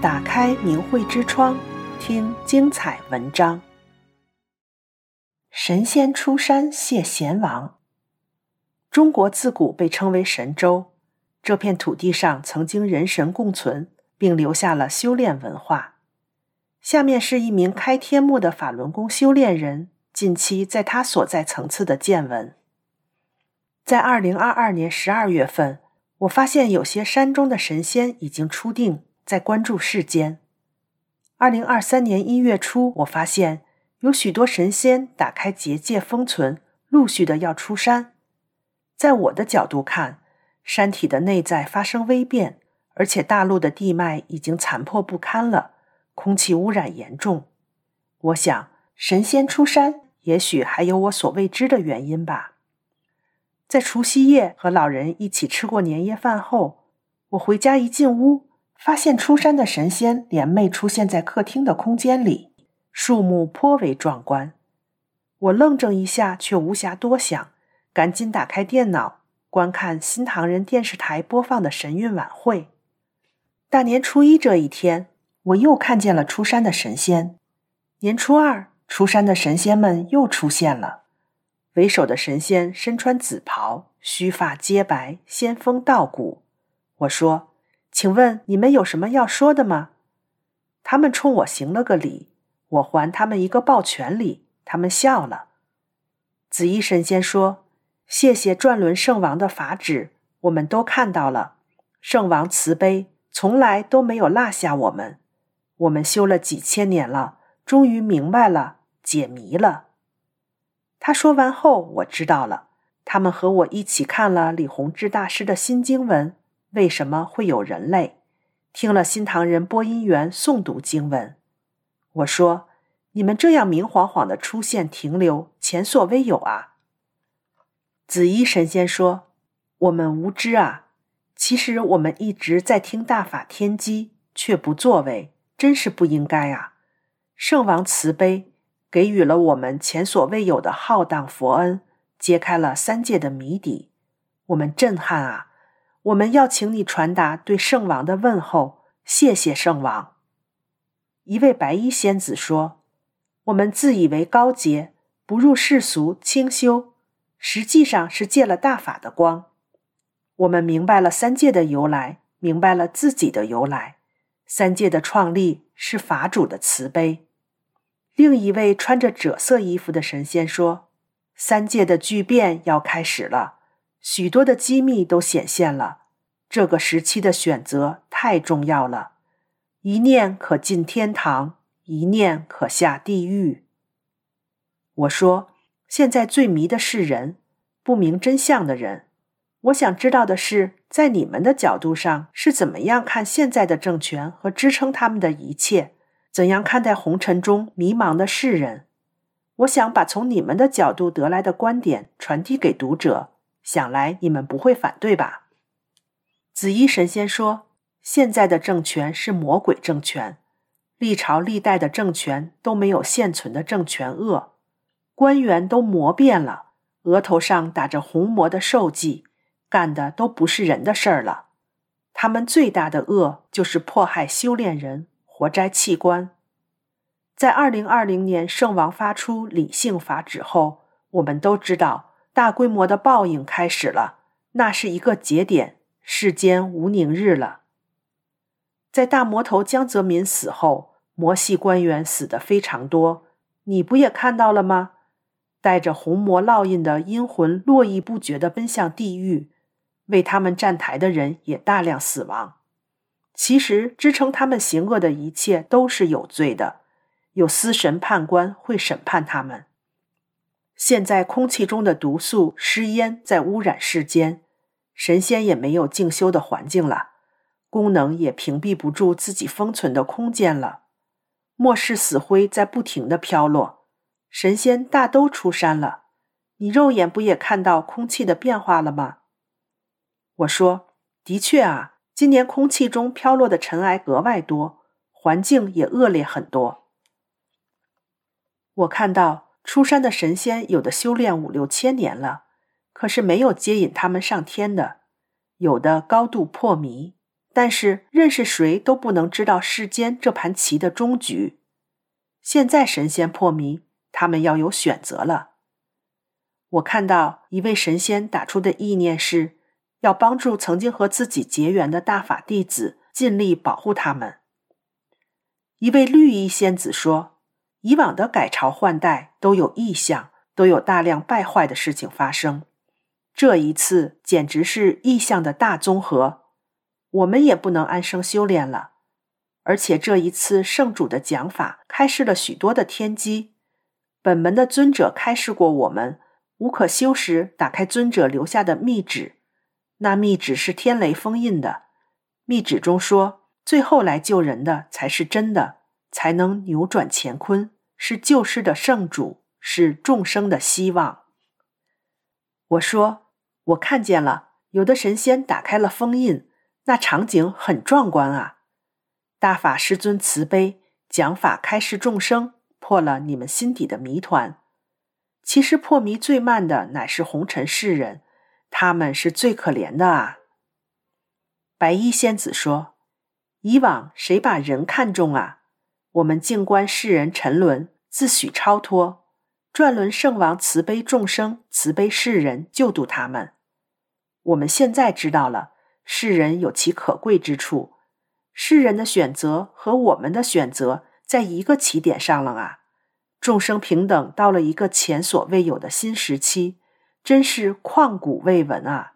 打开明慧之窗，听精彩文章。神仙出山谢贤王。中国自古被称为神州，这片土地上曾经人神共存，并留下了修炼文化。下面是一名开天目的法轮功修炼人近期在他所在层次的见闻。在二零二二年十二月份，我发现有些山中的神仙已经出定。在关注世间。二零二三年一月初，我发现有许多神仙打开结界封存，陆续的要出山。在我的角度看，山体的内在发生微变，而且大陆的地脉已经残破不堪了，空气污染严重。我想，神仙出山，也许还有我所未知的原因吧。在除夕夜和老人一起吃过年夜饭后，我回家一进屋。发现出山的神仙联袂出现在客厅的空间里，数目颇为壮观。我愣怔一下，却无暇多想，赶紧打开电脑观看新唐人电视台播放的神韵晚会。大年初一这一天，我又看见了出山的神仙。年初二，出山的神仙们又出现了。为首的神仙身穿紫袍，须发皆白，仙风道骨。我说。请问你们有什么要说的吗？他们冲我行了个礼，我还他们一个抱拳礼，他们笑了。紫衣神仙说：“谢谢转轮圣王的法旨，我们都看到了。圣王慈悲，从来都没有落下我们。我们修了几千年了，终于明白了，解谜了。”他说完后，我知道了，他们和我一起看了李洪志大师的新经文。为什么会有人类？听了新唐人播音员诵读经文，我说：“你们这样明晃晃的出现停留，前所未有啊！”紫衣神仙说：“我们无知啊！其实我们一直在听大法天机，却不作为，真是不应该啊！圣王慈悲，给予了我们前所未有的浩荡佛恩，揭开了三界的谜底，我们震撼啊！”我们要请你传达对圣王的问候，谢谢圣王。一位白衣仙子说：“我们自以为高洁，不入世俗，清修，实际上是借了大法的光。我们明白了三界的由来，明白了自己的由来。三界的创立是法主的慈悲。”另一位穿着赭色衣服的神仙说：“三界的巨变要开始了。”许多的机密都显现了，这个时期的选择太重要了。一念可进天堂，一念可下地狱。我说，现在最迷的是人，不明真相的人。我想知道的是，在你们的角度上是怎么样看现在的政权和支撑他们的一切？怎样看待红尘中迷茫的世人？我想把从你们的角度得来的观点传递给读者。想来你们不会反对吧？紫衣神仙说：“现在的政权是魔鬼政权，历朝历代的政权都没有现存的政权恶，官员都魔变了，额头上打着红魔的兽迹，干的都不是人的事儿了。他们最大的恶就是迫害修炼人，活摘器官。在二零二零年圣王发出理性法旨后，我们都知道。”大规模的报应开始了，那是一个节点，世间无宁日了。在大魔头江泽民死后，魔系官员死的非常多，你不也看到了吗？带着红魔烙印的阴魂络绎不绝地奔向地狱，为他们站台的人也大量死亡。其实支撑他们行恶的一切都是有罪的，有司神判官会审判他们。现在空气中的毒素、湿烟在污染世间，神仙也没有静修的环境了，功能也屏蔽不住自己封存的空间了。末世死灰在不停的飘落，神仙大都出山了。你肉眼不也看到空气的变化了吗？我说，的确啊，今年空气中飘落的尘埃格外多，环境也恶劣很多。我看到。出山的神仙有的修炼五六千年了，可是没有接引他们上天的；有的高度破迷，但是认识谁都不能知道世间这盘棋的终局。现在神仙破迷，他们要有选择了。我看到一位神仙打出的意念是，要帮助曾经和自己结缘的大法弟子，尽力保护他们。一位绿衣仙子说：“以往的改朝换代都有异象，都有大量败坏的事情发生。这一次简直是异象的大综合，我们也不能安生修炼了。而且这一次圣主的讲法开示了许多的天机，本门的尊者开示过我们。”无可修时，打开尊者留下的密旨，那密旨是天雷封印的。密旨中说，最后来救人的才是真的，才能扭转乾坤，是救世的圣主，是众生的希望。我说，我看见了，有的神仙打开了封印，那场景很壮观啊！大法师尊慈悲，讲法开示众生，破了你们心底的谜团。其实破迷最慢的乃是红尘世人，他们是最可怜的啊。白衣仙子说：“以往谁把人看重啊？我们静观世人沉沦，自诩超脱。转轮圣王慈悲众生，慈悲世人，救度他们。我们现在知道了，世人有其可贵之处，世人的选择和我们的选择在一个起点上了啊。”众生平等到了一个前所未有的新时期，真是旷古未闻啊！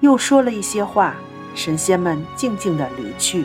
又说了一些话，神仙们静静地离去。